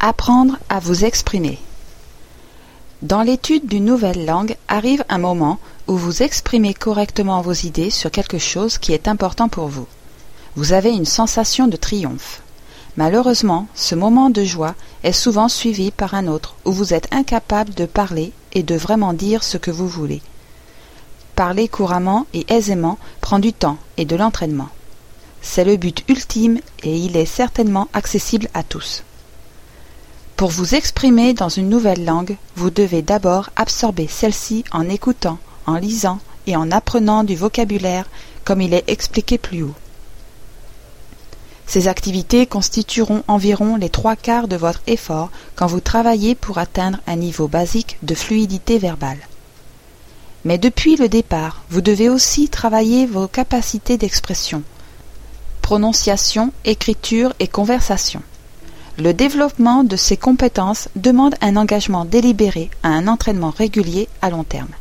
Apprendre à vous exprimer. Dans l'étude d'une nouvelle langue arrive un moment où vous exprimez correctement vos idées sur quelque chose qui est important pour vous. Vous avez une sensation de triomphe. Malheureusement, ce moment de joie est souvent suivi par un autre où vous êtes incapable de parler et de vraiment dire ce que vous voulez. Parler couramment et aisément prend du temps et de l'entraînement. C'est le but ultime et il est certainement accessible à tous. Pour vous exprimer dans une nouvelle langue, vous devez d'abord absorber celle-ci en écoutant, en lisant et en apprenant du vocabulaire comme il est expliqué plus haut. Ces activités constitueront environ les trois quarts de votre effort quand vous travaillez pour atteindre un niveau basique de fluidité verbale. Mais depuis le départ, vous devez aussi travailler vos capacités d'expression, prononciation, écriture et conversation. Le développement de ces compétences demande un engagement délibéré à un entraînement régulier à long terme.